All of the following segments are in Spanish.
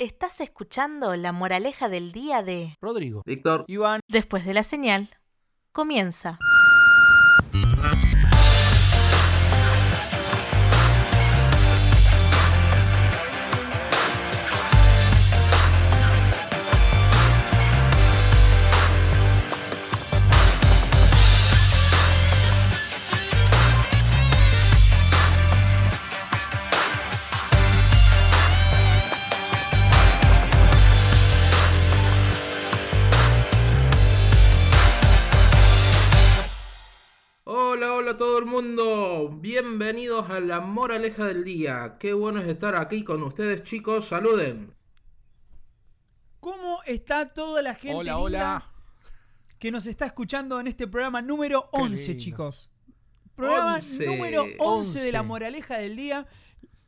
Estás escuchando la moraleja del día de Rodrigo. Víctor. Iván. Después de la señal, comienza. Hola, a todo el mundo. Bienvenidos a la moraleja del día. Qué bueno es estar aquí con ustedes, chicos. Saluden. ¿Cómo está toda la gente Hola, linda hola. que nos está escuchando en este programa número Qué 11, lindo. chicos? Programa 11. número 11 de la 11. moraleja del día.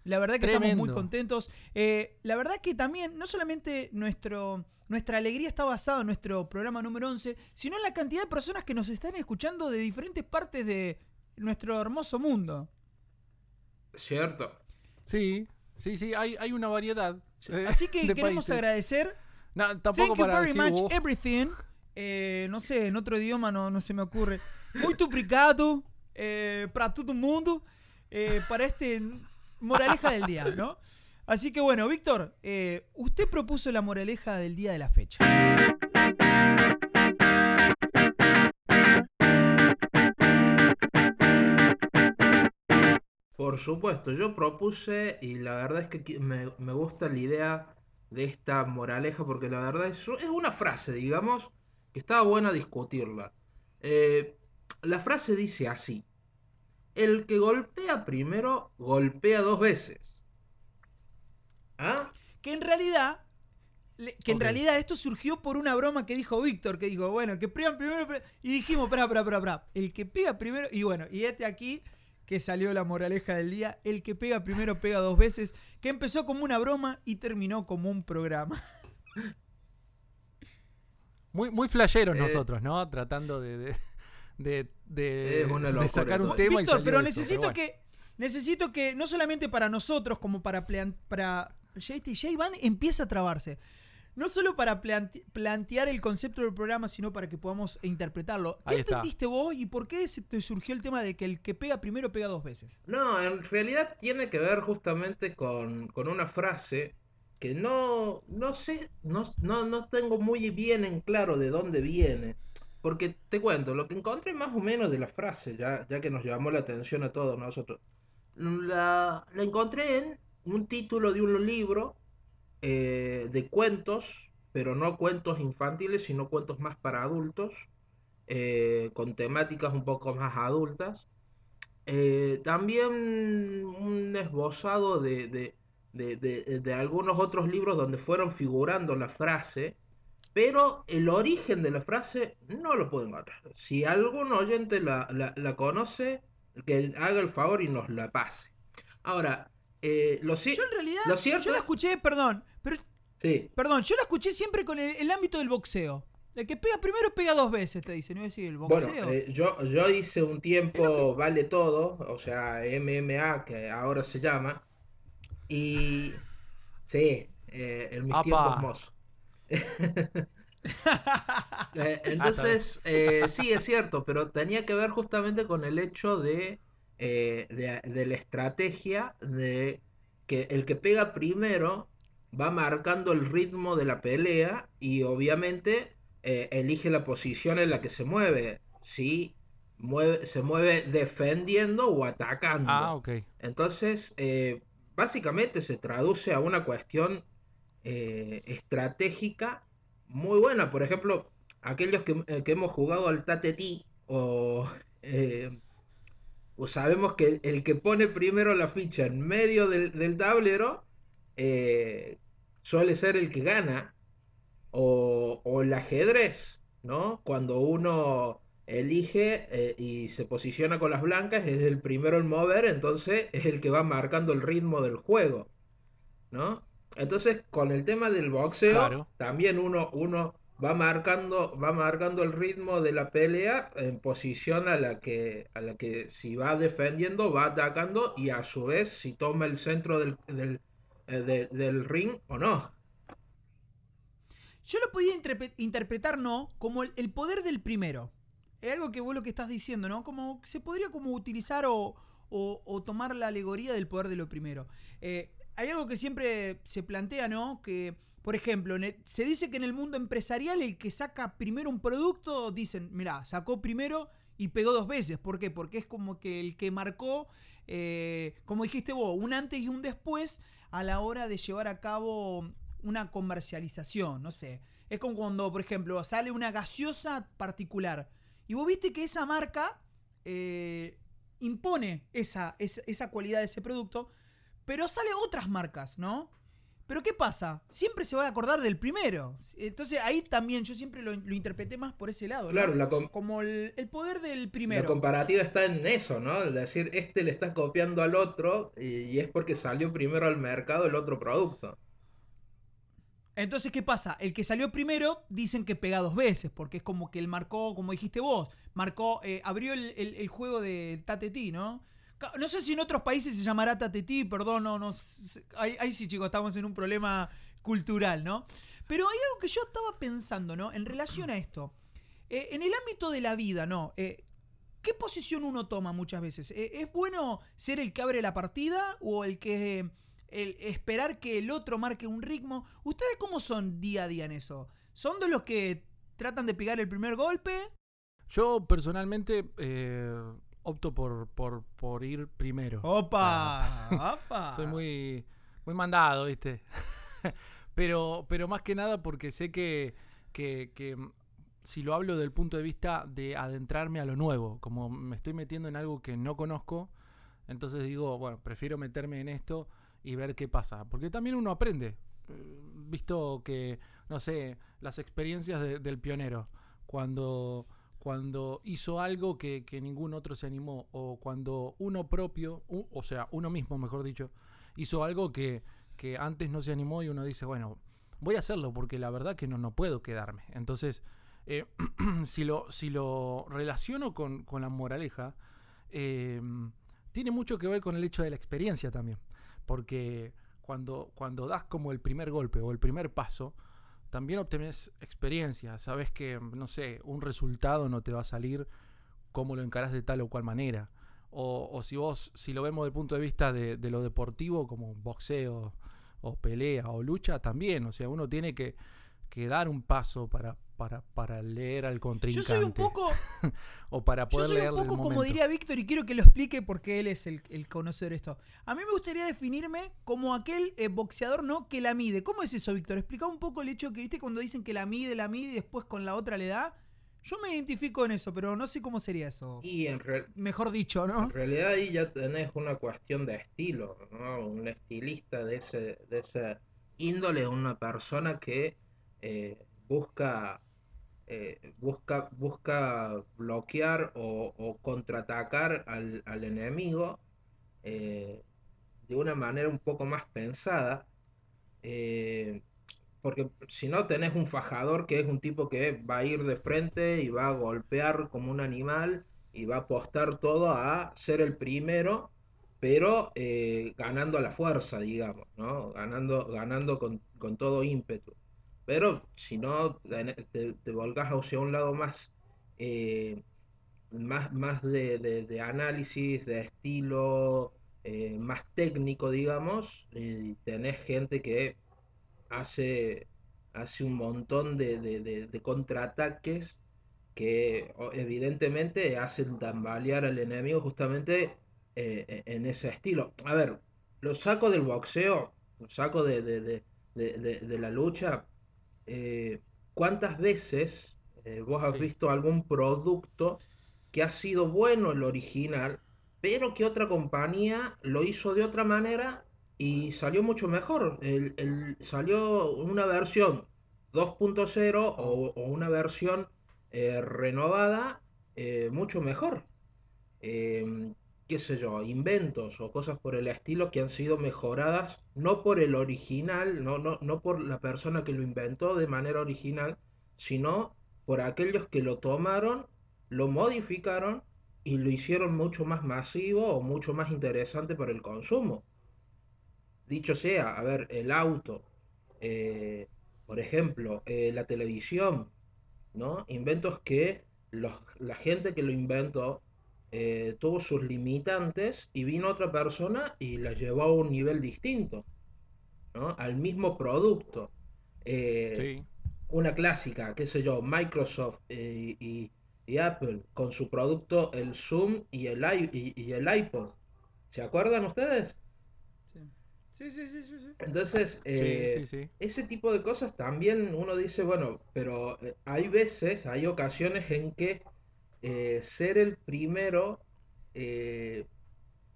La verdad que estamos muy contentos. Eh, la verdad que también, no solamente nuestro, nuestra alegría está basada en nuestro programa número 11, sino en la cantidad de personas que nos están escuchando de diferentes partes de nuestro hermoso mundo. Cierto. Sí, sí, sí, hay, hay una variedad. eh, Así que de queremos países. agradecer No, tampoco Thank you para very decir, much, "Oh, everything. Eh, no sé, en otro idioma no, no se me ocurre. Muito obrigado eh, para todo el mundo eh, para este moraleja del día, ¿no? Así que bueno, Víctor, eh, usted propuso la moraleja del día de la fecha. Por supuesto, yo propuse y la verdad es que qui- me, me gusta la idea de esta moraleja porque la verdad es, es una frase, digamos, que estaba buena discutirla. Eh, la frase dice así. El que golpea primero, golpea dos veces. ¿Ah? Que en realidad, que en realidad esto surgió por una broma que dijo Víctor, que dijo, bueno, que pegan primero, y dijimos, espera, espera, espera, espera, el que pega primero, y bueno, y este aquí que salió la moraleja del día, el que pega primero pega dos veces, que empezó como una broma y terminó como un programa. Muy, muy flasheros Eh, nosotros, ¿no? Tratando de, de, sacar un tema y Víctor, pero eso, necesito bueno. que, necesito que, no solamente para nosotros, como para, plan- para ya, este- ya Iván empieza a trabarse. No solo para plante- plantear el concepto del programa, sino para que podamos interpretarlo. ¿Qué Ahí está. entendiste vos y por qué se te surgió el tema de que el que pega primero pega dos veces? No, en realidad tiene que ver justamente con, con una frase que no, no sé, no, no, no tengo muy bien en claro de dónde viene. Porque te cuento, lo que encontré más o menos de la frase, ya, ya que nos llamó la atención a todos nosotros, la, la encontré en un título de un libro eh, de cuentos, pero no cuentos infantiles, sino cuentos más para adultos, eh, con temáticas un poco más adultas. Eh, también un esbozado de, de, de- de- algunos otros libros donde fueron figurando la frase, pero el origen de la frase no lo puedo encontrar. Si algún oyente la, la- la conoce, que haga el favor y nos la pase. Ahora, eh, lo, Yo en realidad, lo cierto yo la es- escuché, perdón, pero, sí, perdón, yo la escuché siempre con el, el ámbito del boxeo. El que pega primero pega dos veces, te dicen. ¿No es decir, el Bueno, boxeo? eh, yo, yo hice un tiempo Vale Todo, o sea, MMA, que ahora se llama, y sí, eh, en mis Apa. tiempos mozos. Eh, entonces, eh, sí, es cierto, pero tenía que ver justamente con el hecho de, eh, de, de la estrategia de que el que pega primero va marcando el ritmo de la pelea y obviamente eh, elige la posición en la que se mueve. Si mueve, se mueve defendiendo o atacando. Ah, ok. Entonces, eh, básicamente se traduce a una cuestión eh, estratégica muy buena. Por ejemplo, aquellos que, que hemos jugado al Tateti o, eh, o sabemos que el que pone primero la ficha en medio del, del tablero eh, suele ser el que gana. O, o el ajedrez, ¿no? Cuando uno elige eh, y se posiciona con las blancas, es el primero en mover, entonces es el que va marcando el ritmo del juego, ¿no? Entonces, con el tema del boxeo, Claro. también uno, uno va marcando, va marcando el ritmo de la pelea en posición a la que, a la que si va defendiendo, va atacando y a su vez si toma el centro del, del, de- del ring o no. Yo lo podía interpre- interpretar, ¿no? Como el, poder del primero. Es algo que vos lo que estás diciendo, ¿no? Como se podría como utilizar o, o- tomar la alegoría del poder de lo primero. Eh, hay algo que siempre se plantea, ¿no? Que, por ejemplo, se dice que en el mundo empresarial el que saca primero un producto, dicen, mira, sacó primero y pegó dos veces. ¿Por qué? Porque es como que el que marcó, eh, como dijiste vos, un antes y un después a la hora de llevar a cabo una comercialización, no sé. Es como cuando, por ejemplo, sale una gaseosa particular y vos viste que esa marca eh, impone esa, esa, esa cualidad de ese producto, pero sale otras marcas, ¿no? Pero ¿qué pasa? Siempre se va a acordar del primero. Entonces ahí también yo siempre lo, lo interpreté más por ese lado. ¿no? Claro, la, com- Como el, el poder del la primero. comparativa está en eso, ¿no? Es decir, este le está copiando al otro y, y es porque salió primero al mercado el otro producto. Entonces, ¿qué pasa? El que salió primero dicen que pega dos veces, porque es como que él marcó, como dijiste vos, marcó, eh, abrió el, el- el juego de Tatetí, ¿no? No sé si en otros países se llamará Tatetí, perdón, no, no. Ahí, sí, chicos, estamos en un problema cultural, ¿no? Pero hay algo que yo estaba pensando, ¿no? En relación a esto. Eh, en el ámbito de la vida, ¿no? Eh, ¿Qué posición uno toma muchas veces? Eh, ¿Es bueno ser el que abre la partida o el que el esperar que el otro marque un ritmo? ¿Ustedes cómo son día a día en eso? ¿Son de los que tratan de pegar el primer golpe? Yo personalmente opto por, por, por ir primero. ¡Opa! ¡Opa! Soy muy, muy mandado, ¿viste? pero, pero más que nada porque sé que, que, que, mm, si lo hablo del punto de vista de adentrarme a lo nuevo, como me estoy metiendo en algo que no conozco, entonces digo, bueno, prefiero meterme en esto y ver qué pasa. Porque también uno aprende. Eh, Visto que, no sé, las experiencias de- del pionero, cuando, cuando hizo algo que, que ningún otro se animó, o cuando uno propio, o sea, uno mismo, mejor dicho, hizo algo que, que antes no se animó y uno dice, bueno, voy a hacerlo porque la verdad que no, no puedo quedarme. Entonces, eh, si, lo, si lo relaciono con, con la moraleja, eh, tiene mucho que ver con el hecho de la experiencia también. Porque cuando, cuando das como el primer golpe o el primer paso, también obtenés experiencia. Sabes que, no sé, un resultado no te va a salir como lo encarás de tal o cual manera. O, o si vos, si lo vemos desde el punto de vista de, de lo deportivo, como boxeo o pelea o lucha, también. O sea, uno tiene que, que dar un paso para, para, para leer al Yo contrincante. soy un poco, o para yo poder soy un poco como diría Víctor y quiero que lo explique porque él es el, el conocedor de esto. A mí me gustaría definirme como aquel eh, boxeador, ¿no? Que la mide. ¿Cómo es eso, Víctor? Explica un poco el hecho que, viste, cuando dicen que la mide, la mide y después con la otra le da. Yo me identifico en eso, pero no sé cómo sería eso. Y en, Mejor dicho, ¿no? en realidad ahí ya tenés una cuestión de estilo, ¿no? Un estilista de ese, de esa índole una persona que eh, busca, eh, busca, busca bloquear o, contraatacar al, al enemigo eh, de una manera un poco más pensada. porque si no tenés un fajador que es un tipo que va a ir de frente y va a golpear como un animal y va a apostar todo a ser el primero, pero ganando a la fuerza, digamos, ¿no? Ganando, ganando con, con todo ímpetu. Pero si no, te, te, te volcás hacia un lado más, eh, más, más de, de- análisis, de estilo, eh, más técnico, digamos, y tenés gente que hace, hace un montón de, de- contraataques que evidentemente hacen tambalear al enemigo justamente eh, e- en ese estilo. A ver, lo saco del boxeo, lo saco de- de- de- de la lucha. Eh, ¿cuántas veces eh, vos has Sí. visto algún producto que ha sido bueno el original, pero que otra compañía lo hizo de otra manera y salió mucho mejor? El- el- salió una versión 2.0 o, o una versión eh, renovada mucho mejor. Qué sé yo, inventos o cosas por el estilo que han sido mejoradas no por el original, no, no, no por la persona que lo inventó de manera original, sino por aquellos que lo tomaron, lo modificaron y lo hicieron mucho más masivo o mucho más interesante para el consumo. Dicho sea, a ver, el auto. eh, Por ejemplo, eh, la televisión, ¿no? Inventos que los, la gente que lo inventó eh, tuvo sus limitantes y vino otra persona y la llevó a un nivel distinto, ¿no? Al mismo producto. Eh, Sí. una clásica, qué sé yo, Microsoft eh, y, y Apple con su producto el Zoom y el, i- y, y el iPod. ¿Se acuerdan ustedes? Sí. Sí, sí, sí, sí, sí. Entonces, eh, sí, ese tipo de cosas también uno dice, bueno, pero hay veces, hay ocasiones en que eh, ser el primero eh,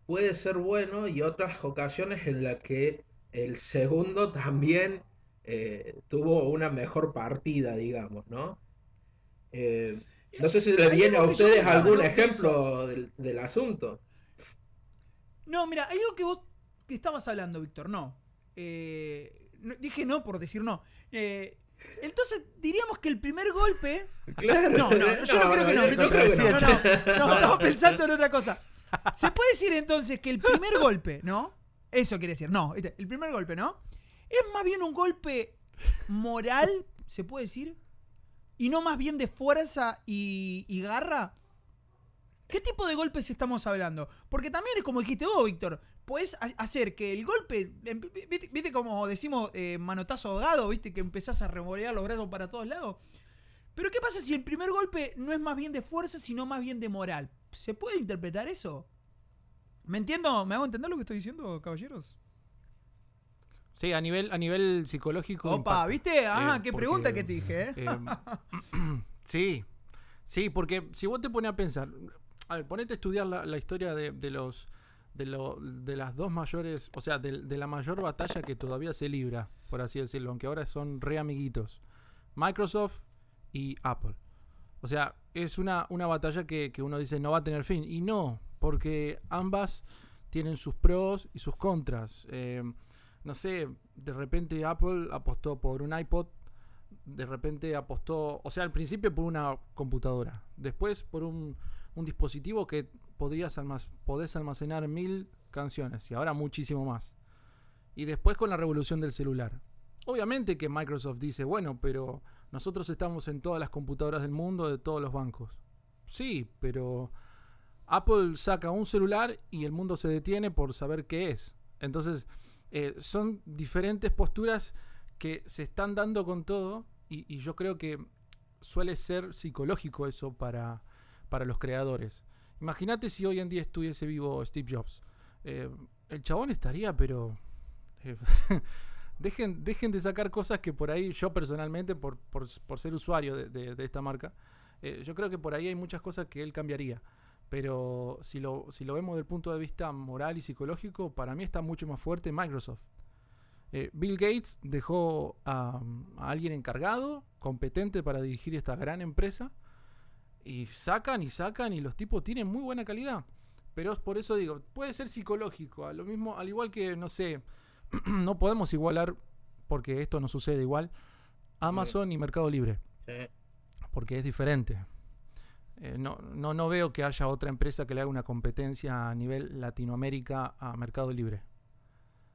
puede ser bueno y otras ocasiones en las que el segundo también eh, tuvo una mejor partida, digamos, ¿no? No sé si le viene a ustedes pensaba, algún ¿no? ejemplo del, del asunto. No, mira, hay algo que vos que estabas hablando, Víctor. No. No- Dije no por decir no. Eh, entonces diríamos que el primer golpe. Claro. No, no, yo no, creo que no. No, creo que no, no. no, estaba pensando en otra cosa. Se puede decir entonces que el primer golpe, ¿no? Eso quiere decir, no. El primer golpe, ¿no? Es más bien un golpe moral, se puede decir. Y no más bien de fuerza y, y garra. ¿Qué tipo de golpes estamos hablando? Porque también es como dijiste vos, Víctor. Puedes ha- hacer que el golpe. em, ¿Viste, viste como decimos eh, manotazo ahogado? ¿Viste? Que empezás a revolear los brazos para todos lados. Pero ¿qué pasa si el primer golpe no es más bien de fuerza, sino más bien de moral? ¿Se puede interpretar eso? ¿Me entiendo? ¿Me hago entender lo que estoy diciendo, caballeros? Sí, a nivel, a nivel psicológico. Opa, impacta. ¿viste? Eh, qué porque, pregunta que te dije, ¿eh? eh, sí, sí, porque si vos te pones a pensar, a ver, ponete a estudiar la, la historia de, de los de, lo- de las dos mayores, o sea, de, de la mayor batalla que todavía se libra, por así decirlo, aunque ahora son re amiguitos, Microsoft y Apple. O sea, es una, una batalla que, que uno dice no va a tener fin. Y no, porque ambas tienen sus pros y sus contras. Eh, no sé, de repente Apple apostó por un iPod, de repente apostó, o sea, al principio por una computadora, después por un, un dispositivo que podrías almac- podés almacenar mil canciones y ahora muchísimo más. Y después con la revolución del celular. Obviamente que Microsoft dice, bueno, pero nosotros estamos en todas las computadoras del mundo, de todos los bancos. Sí, pero Apple saca un celular y el mundo se detiene por saber qué es. Entonces, eh, son diferentes posturas que se están dando con todo y, y yo creo que suele ser psicológico eso para, para los creadores. Imagínate si hoy en día estuviese vivo Steve Jobs. Eh, el chabón estaría, pero... eh, dejen, de sacar cosas que por ahí yo personalmente, por, ser usuario de, esta marca, eh, yo creo que por ahí hay muchas cosas que él cambiaría. Pero si lo, vemos desde el punto de vista moral y psicológico, para mí está mucho más fuerte Microsoft. Bill Gates dejó a alguien encargado, competente para dirigir esta gran empresa, y sacan y sacan y los tipos tienen muy buena calidad. Pero es por eso digo, puede ser psicológico, a lo mismo, al igual que, no sé, no podemos igualar, porque esto no sucede igual, Amazon y Mercado Libre, Sí. porque es diferente. Eh, no, no, no veo que haya otra empresa que le haga una competencia a nivel Latinoamérica a Mercado Libre.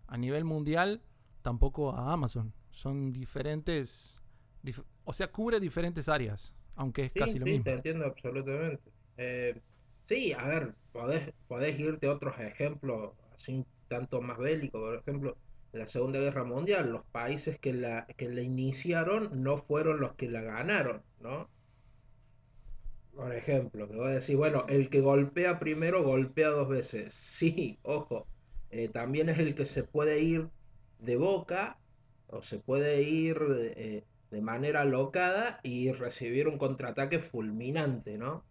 A nivel mundial, tampoco a Amazon. Son diferentes, dif- o sea, cubre diferentes áreas, aunque es Sí, casi lo sí, mismo. te entiendo absolutamente. Eh, sí, a ver, podés, podés irte a otros ejemplos, así un tanto más bélicos, por ejemplo, la Segunda Guerra Mundial, los países que la, que la iniciaron no fueron los que la ganaron, ¿no? Por ejemplo, que voy a decir, bueno, el que golpea primero golpea dos veces. Sí, ojo, eh, también es el que se puede ir de boca o se puede ir eh, de manera locada y recibir un contraataque fulminante, ¿no?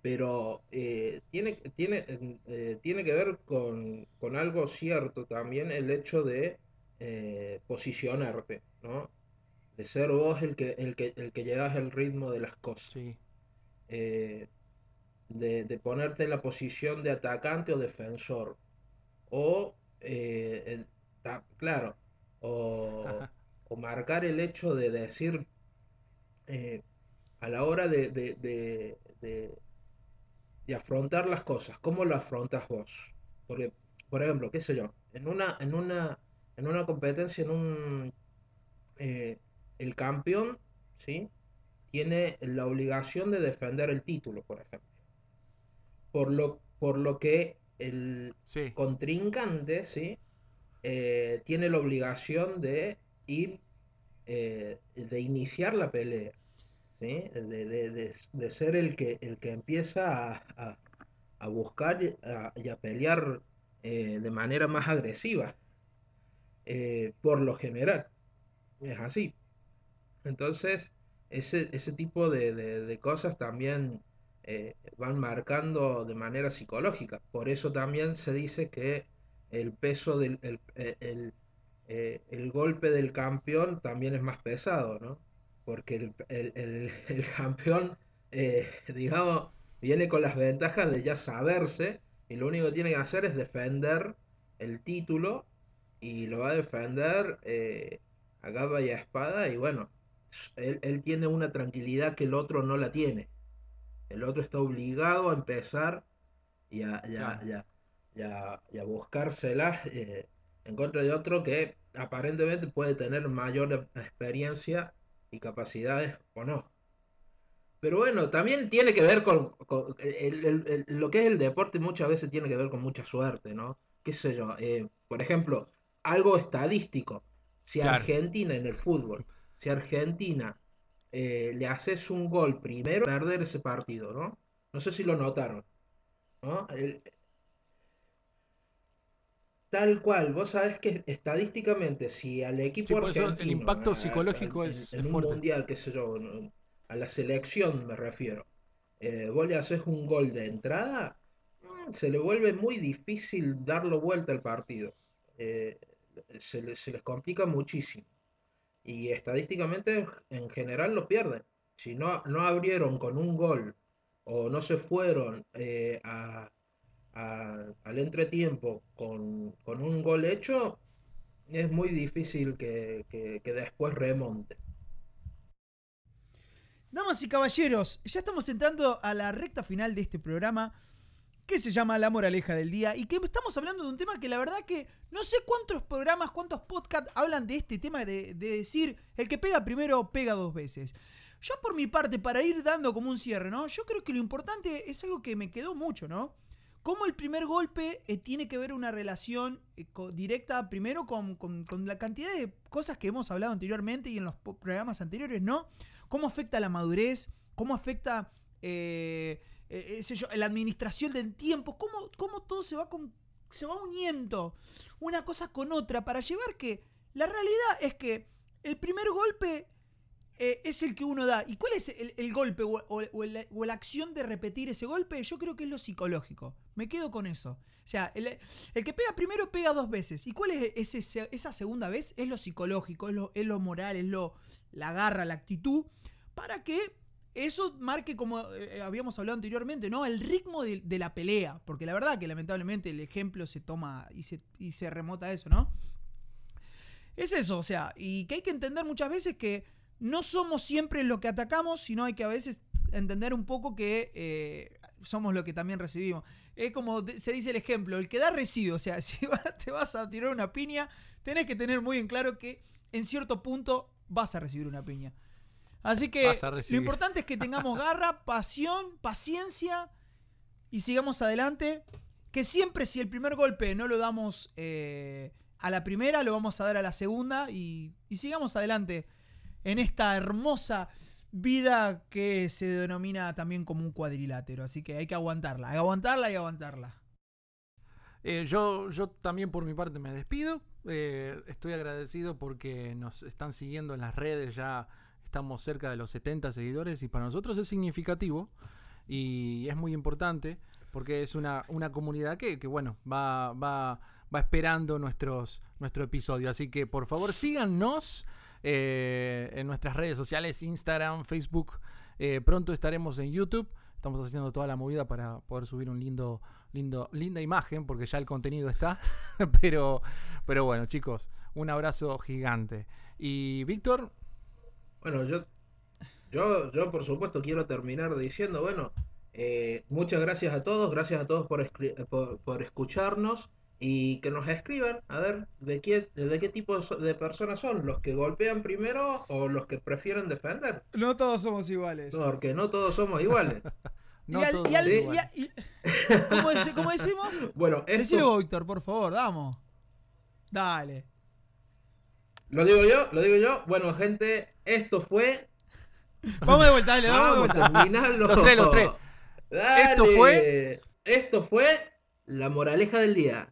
Pero eh, tiene, tiene, eh, tiene que ver con, con algo cierto también el hecho de eh, posicionarte, ¿no? De ser vos el que, el que, el que llevas el ritmo de las cosas. Sí, de, de ponerte en la posición de atacante o defensor. O, el- ta- claro, o, o marcar el hecho de decir eh, a la hora de, de, de- afrontar las cosas, ¿cómo lo afrontas vos? Porque, por ejemplo, qué sé yo, en una, en una, en una competencia, en un, eh, el campeón, ¿sí? Tiene la obligación de defender el título, por ejemplo. Por lo, por lo que el Sí. contrincante, ¿sí? Eh, tiene la obligación de ir, eh, de iniciar la pelea. De, de- de- ser el que, el que empieza a, a- buscar y a, y pelear eh, de manera más agresiva, eh, por lo general. Es así. Entonces, ese, ese tipo de, cosas también van marcando de manera psicológica. Por eso también se dice que el peso del el, el- el, eh, el golpe del campeón también es más pesado, ¿no? Porque el, el- el- el campeón, eh, digamos, viene con las ventajas de ya saberse y lo único que tiene que hacer es defender el título y lo va a defender eh, a capa y a espada y bueno, él, él tiene una tranquilidad que el otro no la tiene. El otro está obligado a empezar y a, y a- Claro. y a- y a- y a buscárselas eh, en contra de otro que aparentemente puede tener mayor experiencia y capacidades o no. Pero bueno, también tiene que ver con, con- el- el- el- lo que es el deporte muchas veces tiene que ver con mucha suerte, ¿no? ¿Qué sé yo? eh, por ejemplo, algo estadístico. Si Claro. Argentina en el fútbol, si Argentina eh, le haces un gol primero, perder ese partido, ¿no? No sé si lo notaron, ¿no? Tal cual, vos sabés que estadísticamente, si al equipo Sí, eso el argentino, impacto a- psicológico en- es- en es un fuerte. mundial, qué sé yo, en- a la selección me refiero, eh, vos le haces un gol de entrada, mm, se le vuelve muy difícil darlo vuelta al partido. Eh, se, le- se les complica muchísimo. Y estadísticamente, en general, lo pierden. Si no, no abrieron con un gol o no se fueron eh, a- al entretiempo con, con un gol hecho, es muy difícil que, que- que después remonte. Damas y caballeros, ya estamos entrando a la recta final de este programa que se llama La Moraleja del Día y que estamos hablando de un tema que la verdad que no sé cuántos programas, cuántos podcasts hablan de este tema de, de decir el que pega primero pega dos veces. Yo por mi parte, para ir dando como un cierre, ¿no? Yo creo que lo importante es algo que me quedó mucho, ¿no? Cómo el primer golpe eh, tiene que ver una relación eh, directa primero con, con- con la cantidad de cosas que hemos hablado anteriormente y en los programas anteriores, ¿no? Cómo afecta la madurez, cómo afecta eh, eh, la administración del tiempo, cómo, cómo todo se va, con, se va uniendo una cosa con otra para llevar que la realidad es que el primer golpe eh, es el que uno da. ¿Y cuál es el, el golpe o, o- o la acción de repetir ese golpe? Yo creo que es lo psicológico. Me quedo con eso. O sea, el, el que pega primero pega dos veces. ¿Y cuál es ese se- esa segunda vez? Es lo psicológico, es lo, es lo moral, es lo la garra, la actitud, para que eso marque, como eh, habíamos hablado anteriormente, ¿no? El ritmo de, de la pelea. Porque la verdad que lamentablemente el ejemplo se toma y se, y se remota a eso, ¿no? Es eso, o sea, y que hay que entender muchas veces que no somos siempre lo que atacamos, sino hay que a veces entender un poco que eh, somos lo que también recibimos. Es como se dice el ejemplo, el que da recibe, o sea, si te vas a tirar una piña, tenés que tener muy en claro que en cierto punto vas a recibir una piña. Así que lo importante es que tengamos garra, pasión, paciencia y sigamos adelante. Que siempre si el primer golpe no lo damos eh, a la primera, lo vamos a dar a la segunda y, y sigamos adelante en esta hermosa vida que se denomina también como un cuadrilátero. Así que hay que aguantarla, hay que aguantarla y aguantarla. Eh, yo, yo también por mi parte me despido. Eh, estoy agradecido porque nos están siguiendo en las redes. Ya estamos cerca de los 70 seguidores y para nosotros es significativo y es muy importante porque es una, una comunidad que, que, bueno, va, va, va esperando nuestros, nuestro episodio. Así que por favor síganos eh, en nuestras redes sociales, Instagram, Facebook. Eh, pronto estaremos en YouTube. Estamos haciendo toda la movida para poder subir un lindo, lindo, linda imagen, porque ya el contenido está. pero, pero bueno, chicos, un abrazo gigante. Y Víctor, Bueno, yo, yo, yo por supuesto quiero terminar diciendo, bueno, eh, muchas gracias a todos, gracias a todos por, por escucharnos y que nos escriban a ver de qué, de qué tipo de, de personas son, los que golpean primero o los que prefieren defender. No todos somos iguales. Porque no todos somos iguales. No y al- todos y al- son y iguales. a- y- ¿Cómo, decimos? Bueno, Decilo esto, vos, Víctor, por favor, vamos. Dale. lo digo yo, lo digo yo. Bueno, gente, esto fue. Vamos de vuelta, dale, vamos de Vamos, vuelta. terminalo. Los tres, los tres. Dale. Esto fue- Esto fue la moraleja del día.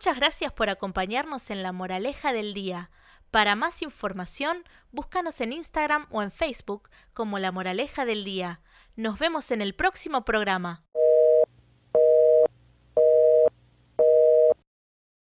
Muchas gracias por acompañarnos en la moraleja del día. Para más información, búscanos en Instagram o en Facebook como La Moraleja del Día. Nos vemos en el próximo programa.